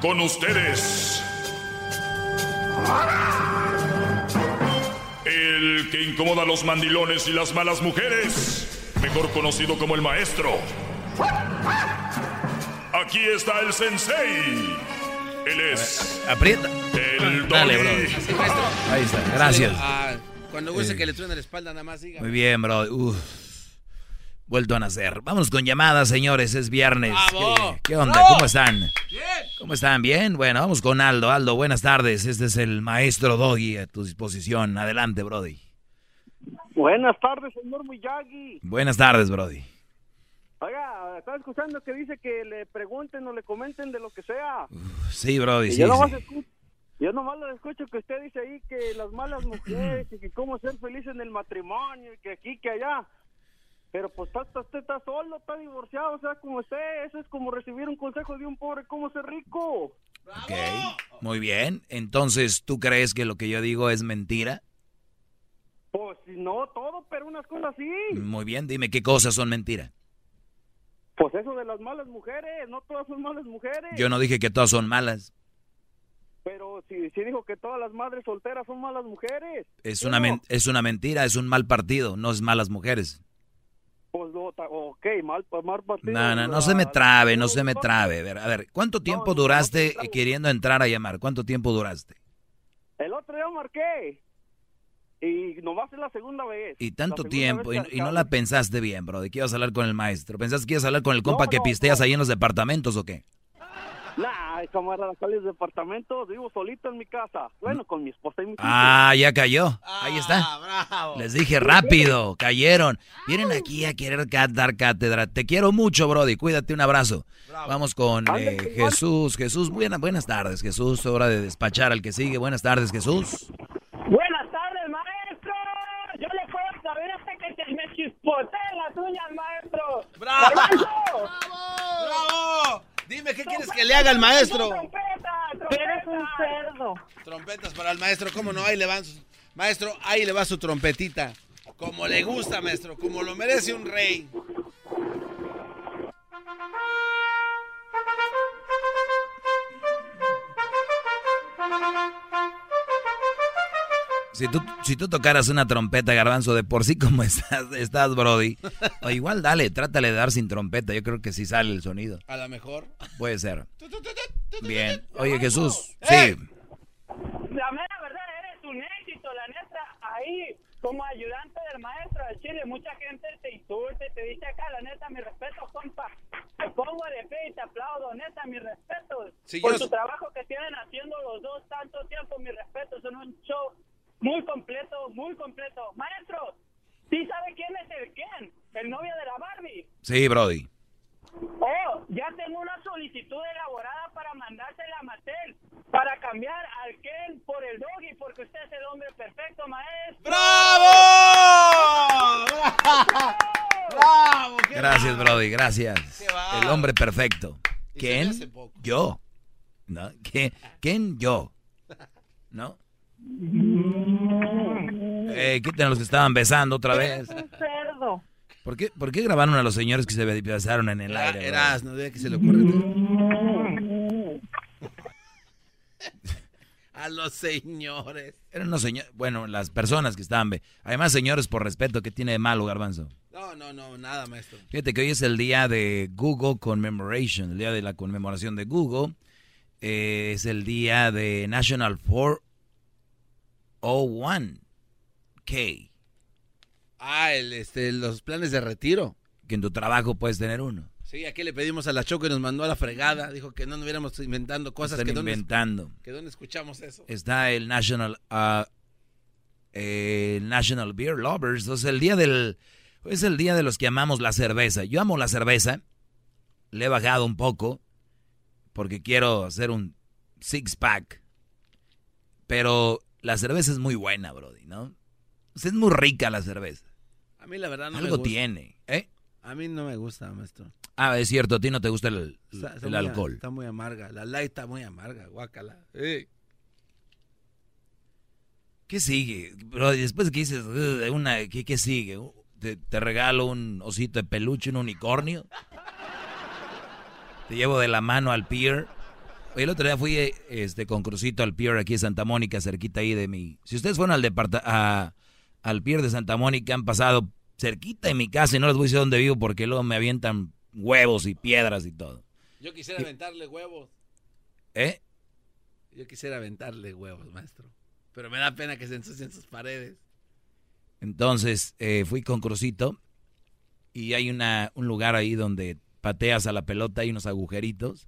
Con ustedes. El que incomoda a los mandilones y las malas mujeres. Mejor conocido como el maestro. Aquí está el sensei. Él es. Aprieta. El Dale, bro. Ahí está, gracias. Ah, cuando guste Eh. que le truene la espalda, nada más diga. Muy bien, bro. Uf. Vuelto a nacer. Vámonos con llamadas, señores. Es viernes. ¡Bravo! ¿Qué, qué onda? ¿Cómo están? ¿Cómo están? ¿Bien? Bueno, vamos con Aldo. Aldo, buenas tardes. Este es el maestro Doggy a tu disposición. Adelante, Brody. Buenas tardes, señor Miyagi. Buenas tardes, Brody. Oiga, estaba escuchando que dice que le pregunten o le comenten de lo que sea. Sí, Brody, Y sí. yo, nomás sí. escu- yo nomás lo escucho que usted dice ahí que las malas mujeres y que cómo ser feliz en el matrimonio y que aquí, que allá. Pero pues está, usted está solo, está divorciado, o sea, como usted, eso es como recibir un consejo de un pobre, cómo ser rico. Ok, muy bien. Entonces, ¿tú crees que lo que yo digo es mentira? Pues si no todo, pero unas cosas sí. Muy bien, dime qué cosas son mentira. Pues eso de las malas mujeres, no todas son malas mujeres. Yo no dije que todas son malas. Pero si, si dijo que todas las madres solteras son malas mujeres. Es ¿Sí una, no? es una mentira, es un mal partido, no es malas mujeres. Pues ok, mal, mal partido. No, no, no se me trabe, no se me trabe. A ver, a ver, ¿cuánto tiempo no, no duraste queriendo entrar a llamar? ¿Cuánto tiempo duraste? El otro día marqué. Y nomás es la segunda vez. Y tanto tiempo, y, y no la pensaste bien, bro, de que ibas a hablar con el maestro. ¿Pensaste que ibas a hablar con el compa que pisteas ahí en los departamentos o qué? Nah, camarada, ¿cuáles departamentos? Vivo solito en mi casa. Bueno, con mi esposa y mi hija. Ah, ya cayó. Ahí está. Ah, bravo. Les dije rápido, cayeron. Vienen aquí a querer dar cátedra. Te quiero mucho, Brody. Cuídate, un abrazo. Vamos con eh. Jesús. Jesús, buena- buenas tardes, Jesús. Hora de despachar al que sigue. Buenas tardes, Jesús. Buenas tardes, maestro. Yo le puedo saber hasta que se me chispoteen las uñas, maestro. ¡Bravo! ¡Bravo! Dime, ¿qué quieres que le haga al maestro? ¡Trompeta! trompeta! Eres un cerdo. Trompetas para el maestro, ¿cómo no? Ahí le van sus- Maestro, ahí le va su trompetita. Como le gusta, maestro, como lo merece un rey. Si tú, si tú tocaras una trompeta, garbanzo, de por sí como estás, estás, Brody. O igual dale, trátale de dar sin trompeta. Yo creo que sí sale el sonido. A lo mejor. Puede ser. Bien. Oye, Jesús. ¡Eh! Sí. La mera verdad, eres un éxito, la neta. Ahí, como ayudante del maestro de Chile, mucha gente te insulta y te dice acá, la neta, mi respeto, compa. Te pongo de pie y te aplaudo, neta, mi respeto. Sí, Por yo- su trabajo que tienen haciendo los dos tanto tiempo, mi respeto. Son un show muy completo, muy completo. Maestro, ¿sí sabe quién es el Ken? El novio de la Barbie. Sí, Brody. Oh, ya tengo una solicitud elaborada para mandársela a Mattel para cambiar al Ken por el Doggy porque usted es el hombre perfecto, maestro. ¡Bravo! ¡Bravo! ¡Qué Gracias! Brody, gracias. El hombre perfecto. ¿Quién? Yo. ¿No? ¿Qué- ¿Quién? Yo. ¿No? Eh, quiten a los que estaban besando otra vez. cerdo. ¿Por qué, ¿Por qué grabaron a los señores que se besaron en el Era- aire? Eras, no que se le ocurre. A los señores. Eran unos señores, bueno, las personas que estaban... Además, señores, por respeto, ¿qué tiene de malo, garbanzo? No, no, no, nada, maestro. Fíjate que hoy es el día de Google Commemoration, el día de la conmemoración de Google. Eh, es el día de National 401K. Ah, el, este, los planes de retiro. Que en tu trabajo puedes tener uno. Sí, aquí le pedimos a la Choco y nos mandó a la fregada. Dijo que no nos hubiéramos inventando cosas Están que inventando. Dónde, que dónde escuchamos eso. Está el National uh, el National Beer Lovers. Entonces el día del es el día de los que amamos la cerveza. Yo amo la cerveza. Le he bajado un poco porque quiero hacer un six pack. Pero la cerveza es muy buena, brody, ¿no? O sea, es muy rica la cerveza. A mí la verdad no Algo me gusta. tiene, ¿eh? A mí no me gusta, maestro. Ah, es cierto, a ti no te gusta el, Está- está el muy- alcohol. Está muy amarga. La light está muy amarga, guácala. ¿Qué sigue? Bro, después que dices, una, ¿qué, qué sigue? ¿Te, te regalo un osito de peluche, un unicornio. Te llevo de la mano al pier. El otro día fui este, con Crucito al pier aquí en Santa Mónica, cerquita ahí de mi... Si ustedes fueron al, departa a- al pier de Santa Mónica, han pasado cerquita de mi casa y no les voy a decir dónde vivo porque luego me avientan huevos y piedras y todo. Yo quisiera aventarle huevos. ¿Eh? Yo quisiera aventarle huevos, maestro. Pero me da pena que se ensucien sus paredes. Entonces eh, fui con Crucito y hay una, un lugar ahí donde pateas a la pelota, hay unos agujeritos.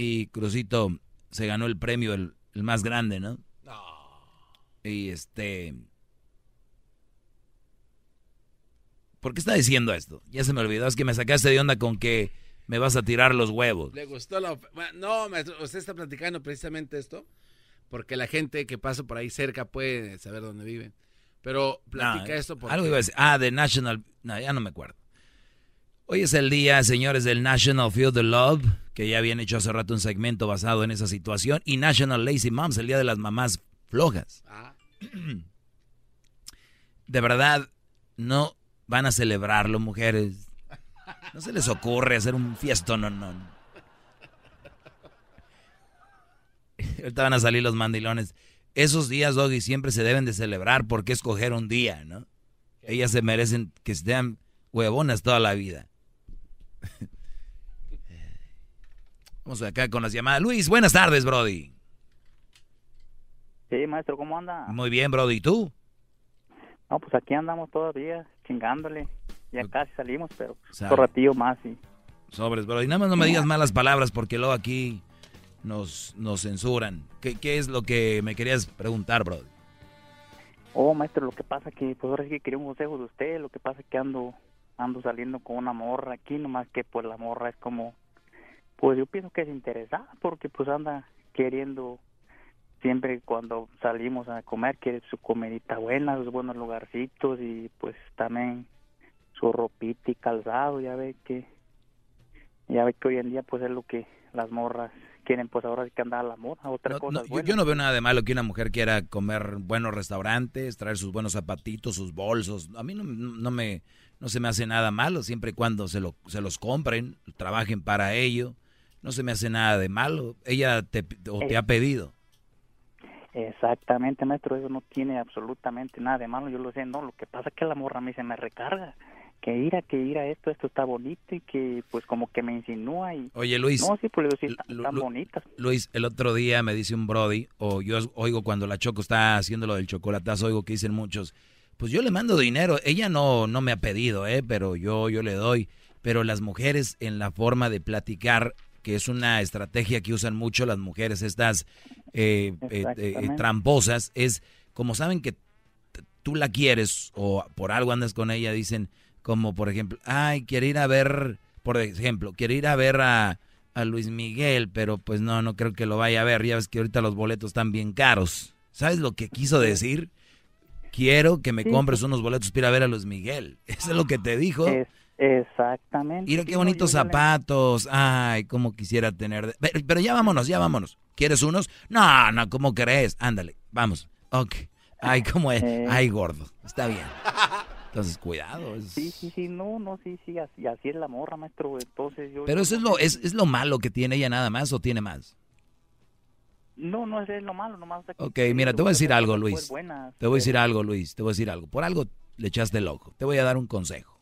Y Crucito se ganó el premio, el, el más grande, ¿no? No. Y este... ¿Por qué está diciendo esto? Ya se me olvidó, es que me sacaste de onda con que me vas a tirar los huevos. ¿Le gustó la No, maestro, usted está platicando precisamente esto porque la gente que pasa por ahí cerca puede saber dónde viven. Pero platica No, esto porque... Algo iba a decir. Ah, de National... No, ya no me acuerdo. Hoy es el día, señores, del National Field of Love, que ya habían hecho hace rato un segmento basado en esa situación, y National Lazy Moms, el día de las mamás flojas. Ah, De verdad, no van a celebrarlo, mujeres. No se les ocurre hacer un fiestón, no, no. Ahorita van a salir los mandilones. Esos días, Doggy, siempre se deben de celebrar porque escoger un día, ¿no? Ellas se merecen que sean huevonas toda la vida. Vamos acá con las llamadas. Luis, buenas tardes, Brody. Sí, maestro, ¿cómo anda? Muy bien, Brody. ¿Y tú? No, pues aquí andamos todavía, chingándole. Ya casi salimos, pero otro ratillo más y... Sobres, Brody. Nada más no me digas malas palabras porque luego aquí nos, nos censuran. ¿Qué, ¿Qué es lo que me querías preguntar, Brody? Oh, maestro, lo que pasa que, pues ahora sí que quería un consejo de usted. Lo que pasa que ando ando saliendo con una morra aquí, nomás que pues la morra es como... Pues yo pienso que es interesada porque pues anda queriendo... Siempre cuando salimos a comer quiere su comidita buena, sus buenos lugarcitos y pues también su ropita y calzado, ya ve que... Ya ve que hoy en día pues es lo que las morras quieren, pues ahora sí que andar a la morra, otra No, cosa no, yo, yo no veo nada de malo que una mujer quiera comer buenos restaurantes, traer sus buenos zapatitos, sus bolsos. A mí no, no me no se me hace nada malo siempre y cuando se, lo, se los compren, trabajen para ello. No se me hace nada de malo. Ella te, o te ha pedido. Exactamente, maestro, eso no tiene absolutamente nada de malo, yo lo sé, no, lo que pasa es que la morra a mí se me recarga, que ira, que ira esto, esto está bonito y que pues como que me insinúa y... Oye, Luis. No, sí, pues sí, están, bonitas. Luis, el otro día me dice un Brody, o yo oigo cuando la Choco está haciendo lo del chocolatazo, oigo que dicen muchos, pues yo le mando dinero. Ella no, no me ha pedido, ¿eh? pero yo, yo le doy. Pero las mujeres en la forma de platicar, que es una estrategia que usan mucho las mujeres, estas eh, eh, eh, tramposas, es como saben que tú la quieres o por algo andas con ella, dicen como por ejemplo, ay, quiere ir a ver, por ejemplo, quiere ir a ver a, a Luis Miguel, pero pues no, no creo que lo vaya a ver. Ya ves que ahorita los boletos están bien caros. ¿Sabes lo que quiso decir? Quiero que me Sí. compres unos boletos para ir a ver a Luis Miguel. Eso es lo que te dijo. Es- exactamente. Mira qué bonitos le- zapatos. Ay, cómo quisiera tener. Pero, pero ya vámonos, ya vámonos. ¿Quieres unos? No, no, ¿cómo crees? Ándale, vamos. Ok. Ay, ¿cómo es? Eh. Ay, gordo. Está bien. Entonces, cuidado. es- Sí, sí, sí, no, no, sí, sí, así, así es la morra, maestro, entonces yo... Pero eso es lo, es, es lo malo que tiene ella nada más o tiene más. No, no es lo malo, nomás... que Ok, mira, te voy a decir algo, Luis. buenas, Te voy a decir pero- algo, Luis. Te voy a decir algo. Por algo le echaste el ojo. Te voy a dar un consejo.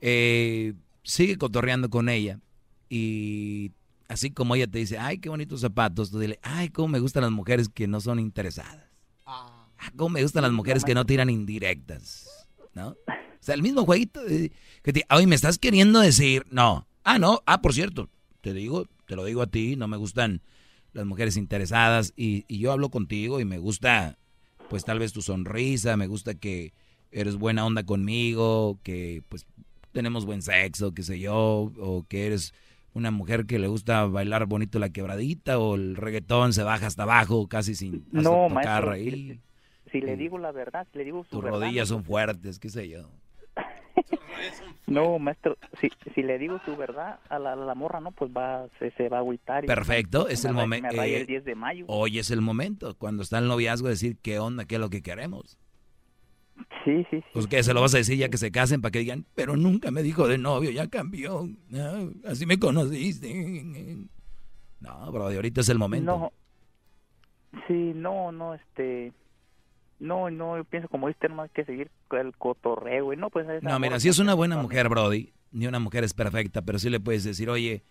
Eh, sigue cotorreando con ella y así como ella te dice, ay, qué bonitos zapatos, tú dile, ay, cómo me gustan las mujeres que no son interesadas. Ah, cómo me gustan las mujeres que no tiran indirectas. ¿No? O sea, el mismo jueguito que te, ay, me estás queriendo decir, no. Ah, no, ah, por cierto, te digo, te lo digo a ti, no me gustan las mujeres interesadas y, y yo hablo contigo y me gusta, pues tal vez tu sonrisa, me gusta que eres buena onda conmigo, que pues tenemos buen sexo, qué sé yo, o que eres una mujer que le gusta bailar bonito la quebradita o el reggaetón se baja hasta abajo casi sin no, tocar ahí. Si, le digo la verdad, si le digo su Tus rodillas son fuertes, qué sé yo. No, maestro, si, si le digo su verdad a la, la morra, no, pues va, se, se va a agüitar. Perfecto, es el momento. el 10 de mayo. Hoy es el momento, cuando está el noviazgo, decir qué onda, qué es lo que queremos. Sí, sí, sí. Pues que se lo vas a decir ya que se casen para que digan, pero nunca me dijo de novio, ya cambió. así me conociste. No, bro, de ahorita es el momento. No. Sí, no, no, este. No, no, yo pienso como más que seguir el cotorreo, y no, pues. No, mira, si es una buena mujer, Brody, ni una mujer es perfecta, pero sí le puedes decir, oye,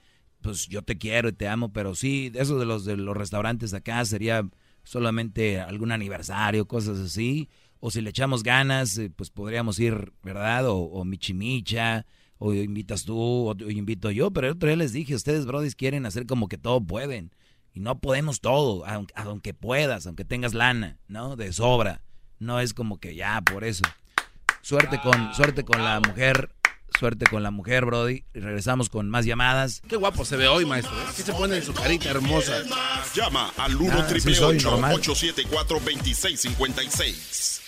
pues yo te quiero y te amo, pero sí, eso de los de los restaurantes acá sería solamente algún aniversario, cosas así o si le echamos ganas, eh, pues podríamos ir, ¿verdad? O, o michimicha, o invitas tú, o, invito yo, pero el otro día les dije, ustedes, brodis, quieren hacer como que todo pueden, y no podemos todo, aunque, aunque puedas, aunque tengas lana, ¿no? De sobra, no es como que ya, por eso. Suerte con, suerte con la mujer, suerte con la mujer, Brody. Regresamos con más llamadas. Qué guapo se ve hoy, maestro. ¿eh? ¿Qué se pone en su carita hermosa? Llama al 1 ah, 874 2656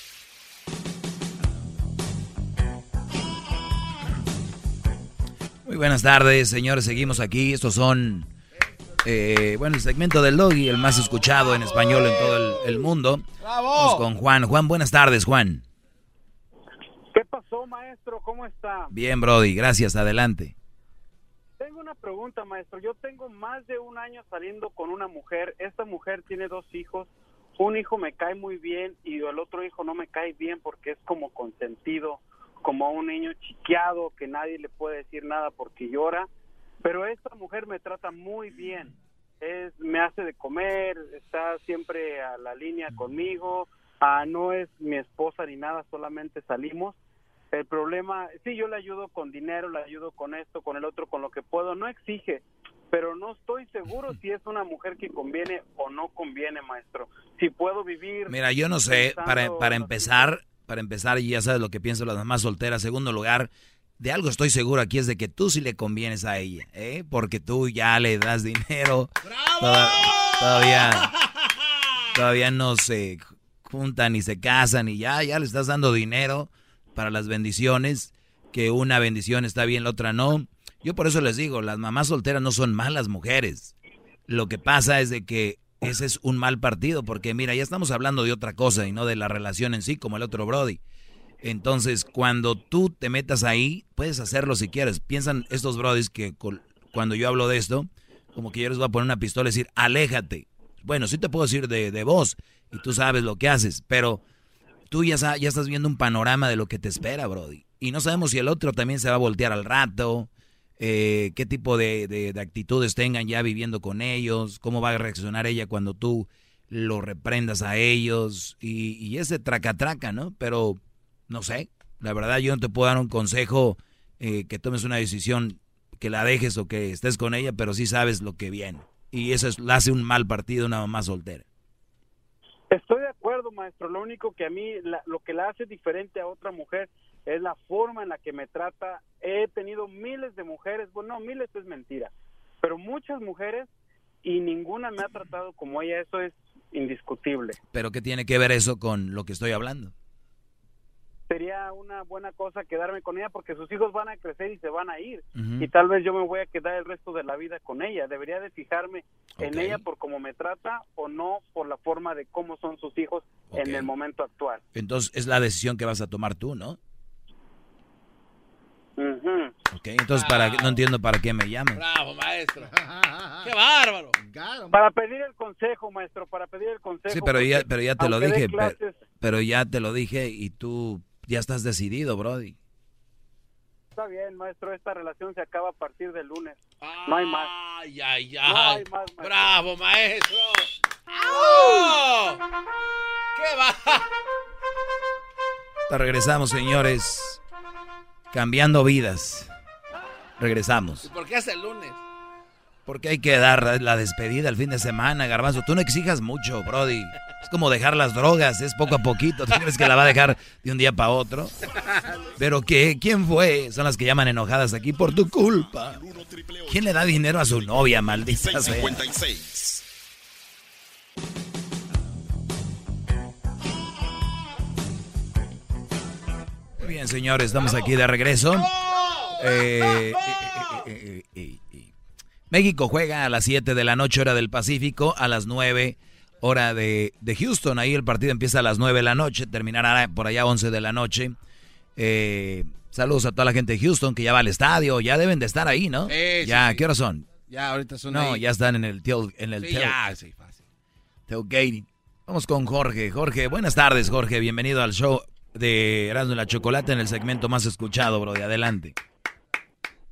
Muy buenas tardes, señores. Seguimos aquí. Estos son, eh, bueno, el segmento del Logi, el más escuchado en español en todo el, mundo. Vamos con Juan. Juan, buenas tardes, Juan. ¿Qué pasó, maestro? ¿Cómo está? Bien, Brody. Gracias. Adelante. Tengo una pregunta, maestro. Yo tengo más de un año saliendo con una mujer. Esta mujer tiene dos hijos. Un hijo me cae muy bien y el otro hijo no me cae bien porque es como consentido como un niño chiqueado que nadie le puede decir nada porque llora, pero esta mujer me trata muy bien. Es, me hace de comer, está siempre a la línea conmigo, ah, no es mi esposa ni nada, solamente salimos. El problema, sí, yo le ayudo con dinero, le ayudo con esto, con el otro, con lo que puedo, no exige, pero no estoy seguro si es una mujer que conviene o no conviene, maestro. Si puedo vivir... Mira, yo no sé, para, para empezar, para empezar, y ya sabes lo que pienso las mamás solteras. Segundo lugar, de algo estoy seguro aquí es de que tú sí le convienes a ella, ¿eh? Porque tú ya le das dinero. todavía, todavía no se juntan ni se casan y ya, ya le estás dando dinero para las bendiciones. Que una bendición está bien, la otra no. Yo por eso les digo, las mamás solteras no son malas mujeres. Lo que pasa es de que ese es un mal partido, porque mira, ya estamos hablando de otra cosa y no de la relación en sí, como el otro Brody. Entonces, cuando tú te metas ahí, puedes hacerlo si quieres. Piensan estos Brodis que cuando yo hablo de esto, como que yo les voy a poner una pistola y decir, aléjate. Bueno, sí te puedo decir de, de voz y tú sabes lo que haces, pero tú ya, estás viendo un panorama de lo que te espera, Brody. Y no sabemos si el otro también se va a voltear al rato, eh, qué tipo de, actitudes tengan ya viviendo con ellos, cómo va a reaccionar ella cuando tú lo reprendas a ellos y, y ese traca-traca, ¿no? Pero no sé, la verdad yo no te puedo dar un consejo eh, que tomes una decisión que la dejes o que estés con ella, pero sí sabes lo que viene. Y eso es, la hace un mal partido una mamá soltera. Estoy de acuerdo, maestro. Lo único que a mí, lo que la hace diferente a otra mujer es la forma en la que me trata. He tenido miles de mujeres, bueno, no, miles es mentira, pero muchas mujeres y ninguna me ha tratado como ella, eso es indiscutible. ¿Pero qué tiene que ver eso con lo que estoy hablando? Sería una buena cosa quedarme con ella porque sus hijos van a crecer y se van a ir y tal vez yo me voy a quedar el resto de la vida con ella. Debería de fijarme en ella por cómo me trata o no por la forma de cómo son sus hijos en el momento actual. Entonces es la decisión que vas a tomar tú, ¿no? Ok, entonces para, no entiendo para qué me llaman. Bravo, maestro. ¡Qué bárbaro! Para pedir el consejo, maestro, para pedir el consejo. Sí, pero ya, pero ya te lo dije, pero, ya te lo dije y tú ya estás decidido, Brody. Está bien, maestro, esta relación se acaba a partir del lunes. No hay más. Ay, ay, No ay. hay más, maestro. Bravo, maestro. ¡Oh! ¿Qué va? Te regresamos, señores. Cambiando vidas. Regresamos. ¿Por qué hasta el lunes? Porque hay que dar la despedida el fin de semana, Garbanzo. Tú no exijas mucho, Brody. Es como dejar las drogas, es poco a poquito. ¿Tú crees que la va a dejar de un día para otro? Pero ¿qué? ¿Quién fue? Son las que llaman enojadas aquí por tu culpa. ¿Quién le da dinero a su novia, maldita sea? 656. Muy bien, señores, estamos aquí de regreso. Eh, eh, eh, eh, eh, México juega a las 7 de la noche, hora del Pacífico, a las 9, hora de, de Houston. Ahí el partido empieza a las 9 de la noche, terminará por allá 11 de la noche. Eh, saludos a toda la gente de Houston que ya va al estadio, ya deben de estar ahí, ¿no? Ya, sí. ¿qué horas son? Ya, ahorita son No, ahí. ya están en el, tail- en el Sí, tail- ya, sí, fácil. tailgating. Vamos con Jorge. Jorge, buenas tardes, Jorge. Bienvenido al show de Erasmo y la Chocolate en el segmento más escuchado, Brody. Adelante.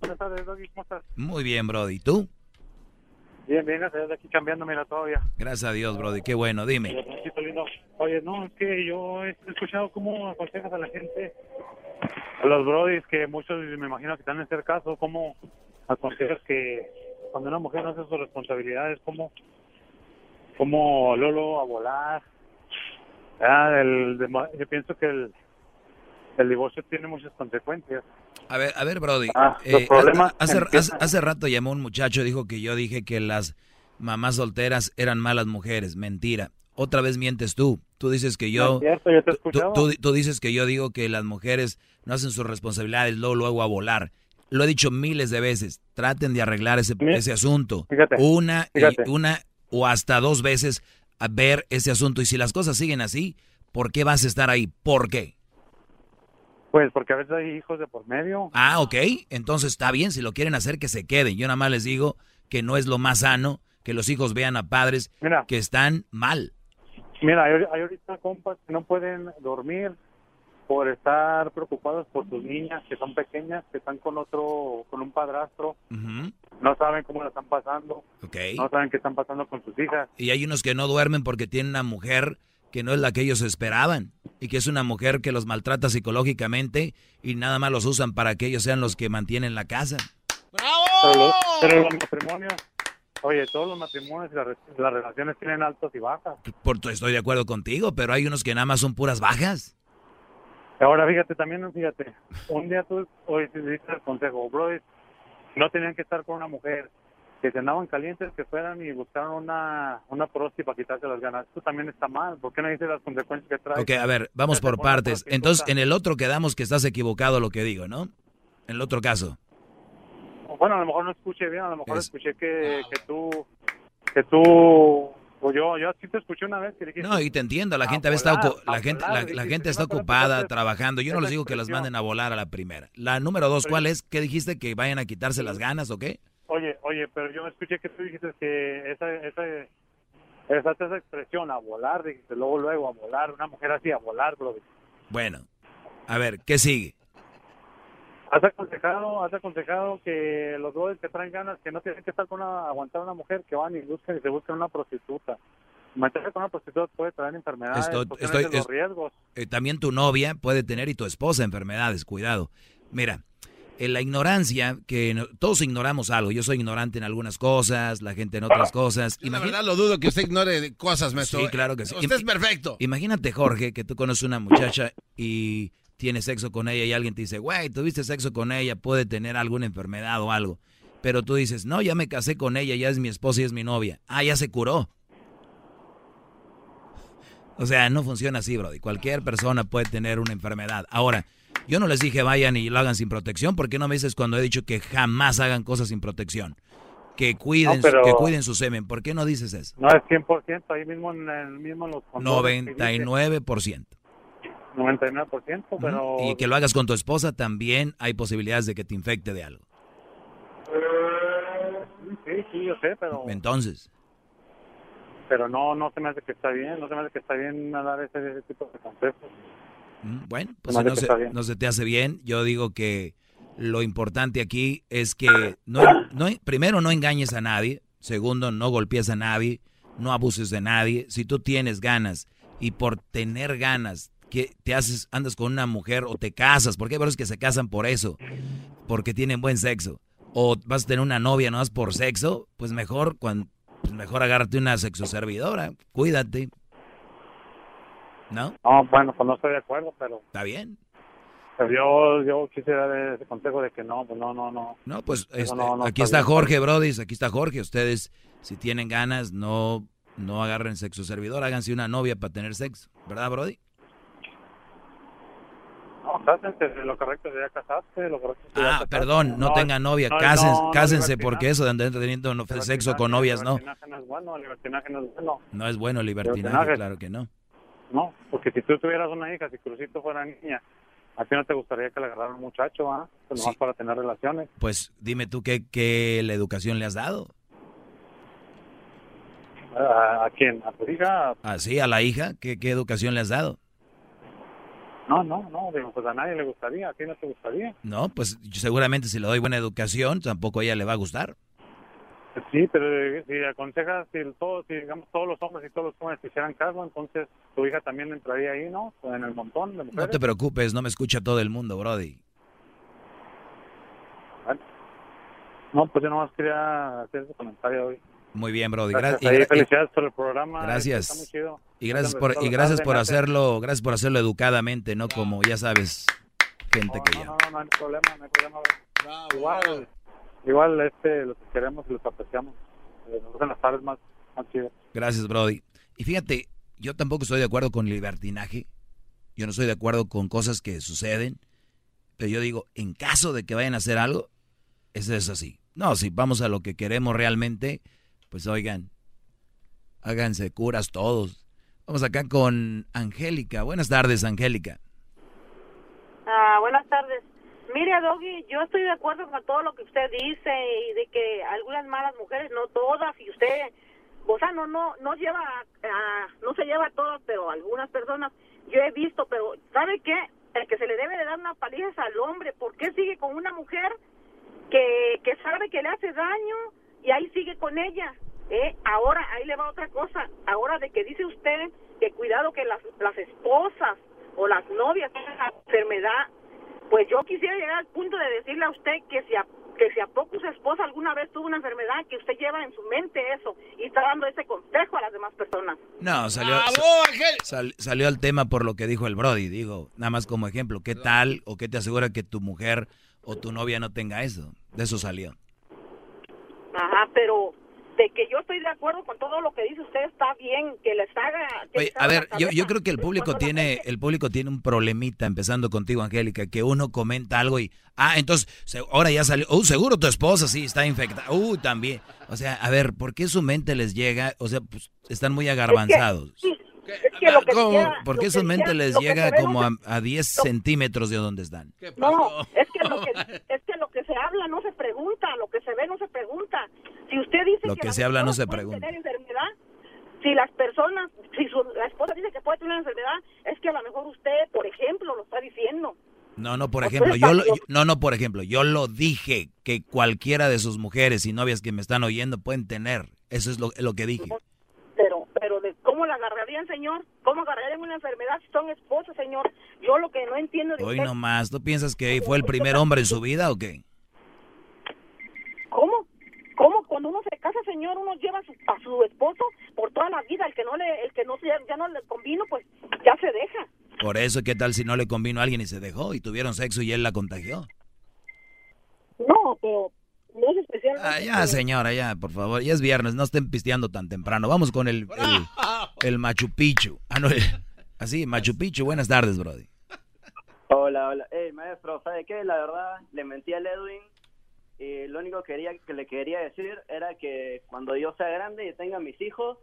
Buenas tardes, Doggy, ¿cómo estás? Muy bien, Brody. ¿Tú? Bien, bien, gracias, aquí cambiando, mira, todavía. Gracias a Dios, Brody. Qué bueno, dime. Oye, no, es que yo he escuchado cómo aconsejas a la gente, a los brodis, que muchos me imagino que están en este caso, cómo aconsejas que cuando una mujer no hace sus responsabilidades, cómo, cómo Lolo a volar. Ah, el, yo pienso que el, el divorcio tiene muchas consecuencias. A ver, a ver, Brody. Ah, eh, hace, hace- empiezan- hace rato llamó un muchacho, dijo que yo dije que las mamás solteras eran malas mujeres. Mentira. Otra vez mientes tú. Tú dices que No yo... es cierto, yo te he tú- escuchado. tú, tú dices que yo digo que las mujeres no hacen sus responsabilidades, luego, luego a volar. Lo he dicho miles de veces. Traten de arreglar ese, ese asunto. fíjate, una, y- una o hasta dos veces a ver ese asunto. Y si las cosas siguen así, ¿por qué vas a estar ahí? ¿Por qué? Pues porque a veces hay hijos de por medio. Ah, ok. Entonces está bien, si lo quieren hacer, que se queden. Yo nada más les digo que no es lo más sano que los hijos vean a padres Mira. que están mal. Mira, hay, hay ahorita compas que no pueden dormir por estar preocupados por sus niñas que son pequeñas, que están con otro, con un padrastro, no saben cómo la están pasando, Ok. no saben qué están pasando con sus hijas. Y hay unos que no duermen porque tienen una mujer que no es la que ellos esperaban y que es una mujer que los maltrata psicológicamente y nada más los usan para que ellos sean los que mantienen la casa. Pero los, pero los matrimonios, oye, todos los matrimonios y las, re- las relaciones tienen altos y bajas. Por, estoy de acuerdo contigo, pero hay unos que nada más son puras bajas. Ahora, fíjate, también, fíjate, un día tú, hoy te diste el consejo, brother, no tenían que estar con una mujer, que se andaban calientes, que fueran y buscaron una, una prosti para quitarse las ganas. Esto también está mal, ¿por qué no dices las consecuencias que trae? Ok, a ver, vamos por partes. Entonces, en el otro quedamos que estás equivocado lo que digo, ¿no? En el otro caso. Bueno, a lo mejor no escuché bien, a lo mejor Es- escuché que, que tú, que tú, o yo, yo sí te escuché una vez que dijiste... No, y te entiendo, la a gente está volar, ocu- la a gente la, gente está ocupada trabajando. Yo no les digo que las manden a volar a la primera. La número dos, ¿cuál es? ¿Qué dijiste que vayan a quitarse las ganas o qué? Oye, oye, pero yo escuché que tú dijiste que esa, esa, esa, esa expresión, a volar, dijiste, luego, luego, a volar, una mujer así, a volar, bro. Bueno, a ver, ¿qué sigue? Has aconsejado, has aconsejado que los brothers que traen ganas, que no tienen que estar con una, aguantar a una mujer, que van y buscan y se buscan una prostituta. Meterse con una prostituta puede traer enfermedades, Estoy- porque estoy- no es de los es- riesgos. Eh, también tu novia puede tener y tu esposa enfermedades, cuidado. Mira, en la ignorancia, que todos ignoramos algo. Yo soy ignorante en algunas cosas, la gente en otras cosas. Yo la Imagina- verdad lo dudo que usted ignore cosas, maestro. Sí, claro que sí. Usted es perfecto. Imagínate, Jorge, que tú conoces una muchacha y tienes sexo con ella y alguien te dice, güey, tuviste sexo con ella, puede tener alguna enfermedad o algo. Pero tú dices, no, ya me casé con ella, ya es mi esposa y es mi novia. Ah, ya se curó. O sea, no funciona así, Brody. Cualquier persona puede tener una enfermedad. Ahora, yo no les dije vayan y lo hagan sin protección. ¿Por qué no me dices cuando he dicho que jamás hagan cosas sin protección? Que cuiden, No, pero- que cuiden su semen. ¿Por qué no dices eso? No es 100%, ahí mismo en, el, mismo en los condones que dice 99%. 99%, pero... Y que lo hagas con tu esposa también hay posibilidades de que te infecte de algo. Sí, sí, yo sé, pero... Entonces, pero no no se me hace que está bien, no se me hace que está bien dar ese, ese tipo de consejos. Mm, bueno, pues no se, no se te hace bien. Yo digo que lo importante aquí es que no, no, primero no engañes a nadie, segundo no golpees a nadie, no abuses de nadie. Si tú tienes ganas y por tener ganas que te haces andas con una mujer o te casas, porque hay varios que se casan por eso, porque tienen buen sexo, o vas a tener una novia no más por sexo, pues mejor cuando pues mejor agárrate una sexo servidora, cuídate. ¿No? No, bueno, pues no estoy de acuerdo, pero Está bien. Pero yo, yo quisiera dar ese consejo de que no, pues no, no, no. No, pues este, aquí está, Jorge, Brody, aquí está Jorge. Ustedes, si tienen ganas, no, no agarren sexo servidor, háganse una novia para tener sexo. ¿Verdad, Brody? No, cásense, lo correcto sería casarse, lo correcto sería Ah, perdón, no, tengan novia, cásense, cásense porque eso de andar teniendo sexo con novias, no. no es bueno, libertinaje no es bueno. No es bueno libertinaje, claro que no. No, porque si tú tuvieras una hija, si Crucito fuera niña, ¿A ti no te gustaría que le agarrara un muchacho, ah? Pues nomás para tener relaciones. Pues dime tú qué, qué la educación le has dado. ¿A, quién? ¿A tu hija? Ah, sí, a la hija. ¿Qué, ¿Qué educación le has dado? No, no, no, digo, pues a nadie le gustaría, a ti no te gustaría. No, pues seguramente si le doy buena educación, tampoco a ella le va a gustar. Sí, pero eh, si aconsejas, si, todos, si digamos todos los hombres y todos los jóvenes hicieran caso, entonces tu hija también entraría ahí, ¿no? En el montón de mujeres. No te preocupes, no me escucha todo el mundo, Brody. No, pues yo nomás quería hacer ese comentario hoy. Muy bien, Brody. Gracias. felicidades por el programa. Gracias. Está muy chido. Y gracias por y gracias por hacerlo, gracias por hacerlo educadamente, no como ya sabes, gente que ya. No, no, no, hay problema, no hay problema. Igual, igual este los queremos y los apreciamos. Eh, nos hacen las tardes más, más chidas. Gracias, Brody. Y fíjate, yo tampoco estoy de acuerdo con libertinaje. Yo no estoy de acuerdo con cosas que suceden. Pero yo digo, en caso de que vayan a hacer algo, eso es así. No, si vamos a lo que queremos realmente, pues oigan, háganse curas todos. Vamos acá con Angélica. Buenas tardes, Angélica. Ah, buenas tardes. Mire, Doggy, yo estoy de acuerdo con todo lo que usted dice y de que algunas malas mujeres, no todas, y usted, o sea, no, no, no lleva, no se lleva a todas, pero algunas personas, yo he visto, pero ¿sabe qué? El que se le debe de dar una paliza es al hombre. ¿Por qué sigue con una mujer que, que sabe que le hace daño y ahí sigue con ella? Eh, ahora, ahí le va otra cosa. Ahora de que dice usted que cuidado que las, las esposas o las novias tienen la enfermedad, pues yo quisiera llegar al punto de decirle a usted que si a, que si a poco su esposa alguna vez tuvo una enfermedad, que usted lleva en su mente eso y está dando ese consejo a las demás personas. No, salió, salió al tema por lo que dijo el Brody, digo, nada más como ejemplo, ¿qué tal o qué te asegura que tu mujer o tu novia no tenga eso? De eso salió. De que yo estoy de acuerdo con todo lo que dice usted está bien que les haga a ver yo, yo creo que el público tiene el público tiene un problemita empezando contigo Angélica que uno comenta algo y ah entonces ahora ya salió uh, seguro tu esposa sí está infectada uh también. O sea a ver por qué su mente les llega o sea pues, están muy agarbanzados ¿Por qué su mente les llega como a, a 10 centímetros de donde están? No, es que, lo que, es que lo que se habla no se pregunta, lo que se ve no se pregunta. Si usted dice lo que, se habla no se pregunta. Tener enfermedad, si las personas, si su, la esposa dice que puede tener una enfermedad, es que a lo mejor usted, por ejemplo, lo está diciendo. No, no, por ejemplo, yo, no, no, por ejemplo, yo lo dije que cualquiera de sus mujeres y novias que me están oyendo pueden tener. Eso es lo, lo que dije. Pero, pero de cómo la agarrarían, señor, cómo agarrarían una enfermedad si son esposas, señor. Yo lo que no entiendo de Hoy nomás, ¿tú piensas que fue el primer hombre en su vida o qué? ¿Cómo? ¿Cómo cuando uno se casa, señor, uno lleva a su, a su esposo por toda la vida, el que no le el que no ya no le convino, pues ya se deja. Por eso, ¿qué tal si no le convino a alguien y se dejó y tuvieron sexo y él la contagió? No, pero no es especial. Ah, ya, señora, ya, por favor. Ya es viernes, no estén pisteando tan temprano. Vamos con el, el, el Machu Picchu. Ah, no, así, Machu Picchu. Buenas tardes, Brody. Hola, hola. Hey, maestro, ¿sabe qué? La verdad, le mentí a Edwin y lo único que, quería, que le quería decir era que cuando yo sea grande y tenga mis hijos,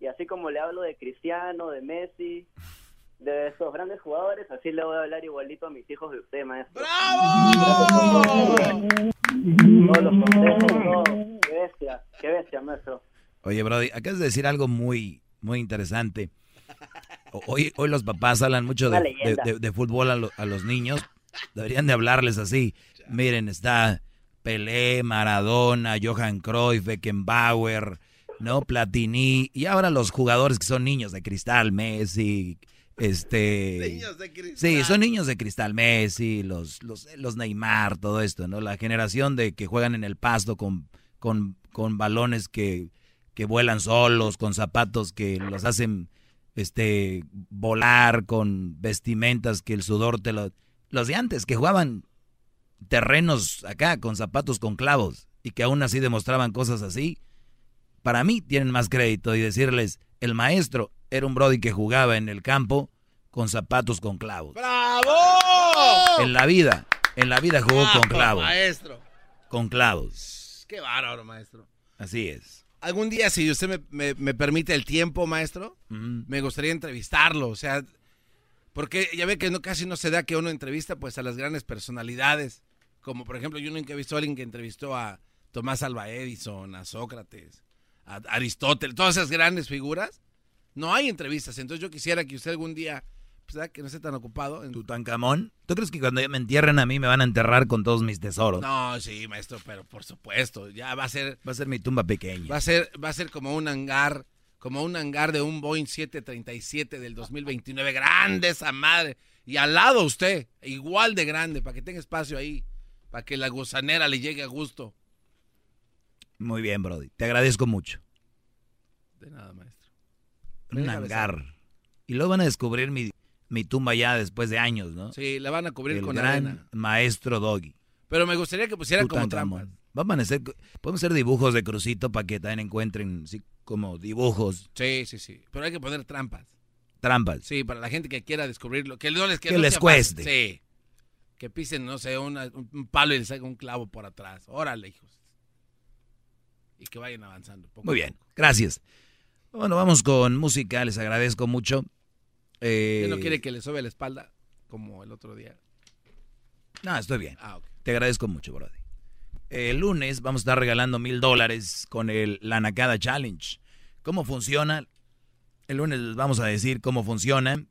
y así como le hablo de Cristiano, de Messi, de esos grandes jugadores, así le voy a hablar igualito a mis hijos de usted, maestro. ¡Bravo! Todos los consejos, Qué bestia, qué bestia, maestro. Oye, Brody, acabas de decir algo muy, muy interesante. Hoy, hoy los papás hablan mucho de, de, fútbol a, a, los niños. Deberían de hablarles así. Miren, está Pelé, Maradona, Johan Cruyff, Beckenbauer, ¿no? Platini. Y ahora los jugadores que son niños de cristal, Messi, este... Niños de cristal. Sí, son niños de cristal, Messi, los, los, los Neymar, todo esto, ¿no? La generación de que juegan en el pasto con, con, con balones que, que vuelan solos, con zapatos que los hacen este volar, con vestimentas que el sudor te lo... Los de antes que jugaban terrenos acá con zapatos con clavos y que aún así demostraban cosas así, para mí tienen más crédito y decirles, el maestro era un Brody que jugaba en el campo con zapatos con clavos. ¡Bravo! En la vida, en la vida jugó con clavos. Maestro. Con clavos. Qué bárbaro, maestro. Así es. Algún día, si usted me, me, permite el tiempo, maestro, me gustaría entrevistarlo. O sea, porque ya ve que no, casi no se da que uno entrevista pues a las grandes personalidades. Como por ejemplo, yo nunca he visto a alguien que entrevistó a Tomás Alba Edison, a Sócrates, a Aristóteles, todas esas grandes figuras. No hay entrevistas. Entonces yo quisiera que usted algún día, pues, que no esté tan ocupado. En... Tutankamón. ¿Tú crees que cuando me entierren a mí me van a enterrar con todos mis tesoros? No, sí, maestro, pero por supuesto. Ya va a ser. Va a ser mi tumba pequeña. Va a ser, va a ser como un hangar, como un hangar de un Boeing 737 del 2029. Grande esa madre. Y al lado usted, igual de grande, para que tenga espacio ahí para que la gusanera le llegue a gusto. Muy bien, Brody. Te agradezco mucho. De nada, maestro. Un hangar. Y luego van a descubrir mi, mi, tumba ya después de años, ¿no? Sí, la van a cubrir El con gran arena. maestro Doggy. Pero me gustaría que pusieran como trampas. Vamos a hacer, podemos hacer dibujos de crucito para que también encuentren sí, como dibujos. Sí, sí, sí. Pero hay que poner trampas. Trampas. Sí, para la gente que quiera descubrirlo. Que, no les, que, les cueste. Sí que pisen, no sé, un palo y les haga un clavo por atrás. Órale, hijos. Y que vayan avanzando. Muy bien, gracias. Bueno, vamos con música, les agradezco mucho. Eh... no quiere que le sobe la espalda como el otro día? No, estoy bien. Ah, Te agradezco mucho, Brody. El lunes vamos a estar regalando mil dólares con el La Nakada Challenge. ¿Cómo funciona? El lunes les vamos a decir cómo funciona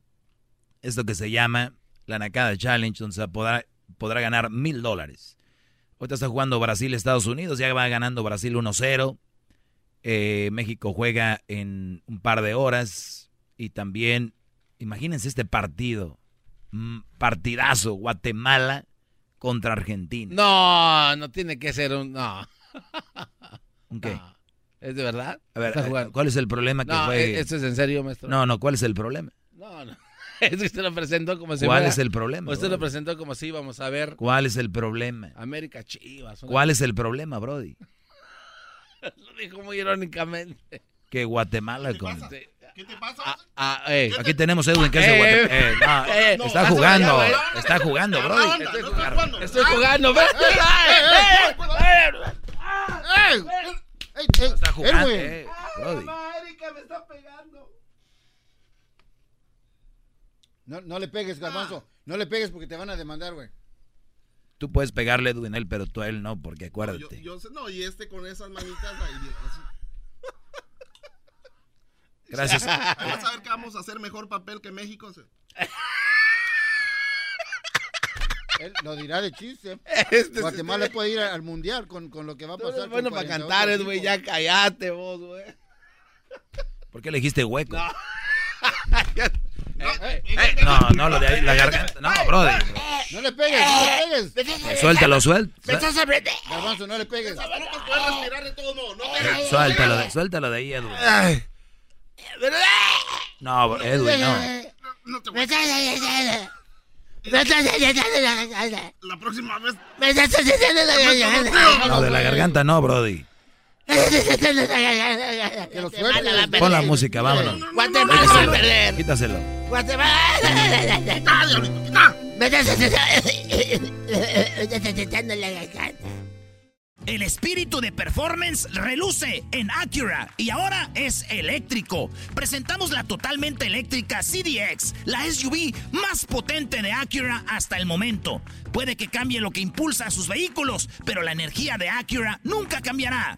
esto que se llama la Nakada Challenge, donde se podrá, podrá ganar mil dólares. Ahorita está jugando Brasil-Estados Unidos, ya va ganando Brasil 1-0. Eh, México juega en un par de horas. Y también, imagínense este partido, mm, partidazo, Guatemala contra Argentina. No, no tiene que ser un... No. ¿Un qué? ¿Es de verdad? A ver, eh, ¿cuál es el problema que no, ¿Esto es en serio, maestro? No, no, ¿cuál es el problema? No, no. usted lo presentó como si ¿Cuál es el problema? Usted lo presentó como si íbamos a ver. ¿Cuál es el problema? América Chivas. ¿Cuál es el problema, Brody? lo dijo muy irónicamente. Que Guatemala ¿Qué, con... ¿Qué te pasa? Ah, ah, eh. Aquí tenemos Edwin que es de Guatemala. Eh, no, está jugando, está jugando, Brody. Estoy jugando, estoy jugando. Está jugando, Brody. Erika me está pegando. No, no le pegues, garbanzo. Ah. No le pegues porque te van a demandar, güey. Tú puedes pegarle, Edwin, él, pero tú a él no, porque acuérdate. No, yo, yo, no y este con esas manitas ahí. Gracias. Vas a ver que vamos a hacer mejor papel que México. Él lo dirá de chiste. Este Guatemala puede ir al mundial con, con, lo que va a pasar. bueno para cantar, güey. Ya callate vos, güey. ¿Por qué le dijiste hueco? No. No, no, lo de ahí, la garganta. No, brody. No le pegues, no le pegues. Suéltalo, suéltalo. Garbanzo, no le pegues. Suéltalo, de, suéltalo de ahí, Edwin. No, Edwin, no. La próxima vez. No, de la garganta no, brody. Pon la música, vámonos. Guatemala va a perder. Quítaselo. Guatemala. El espíritu de performance reluce en Acura y ahora es eléctrico. Presentamos la totalmente eléctrica CDX, la SUV más potente de Acura hasta el momento. Puede que cambie lo que impulsa a sus vehículos, pero la energía de Acura nunca cambiará.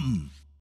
come.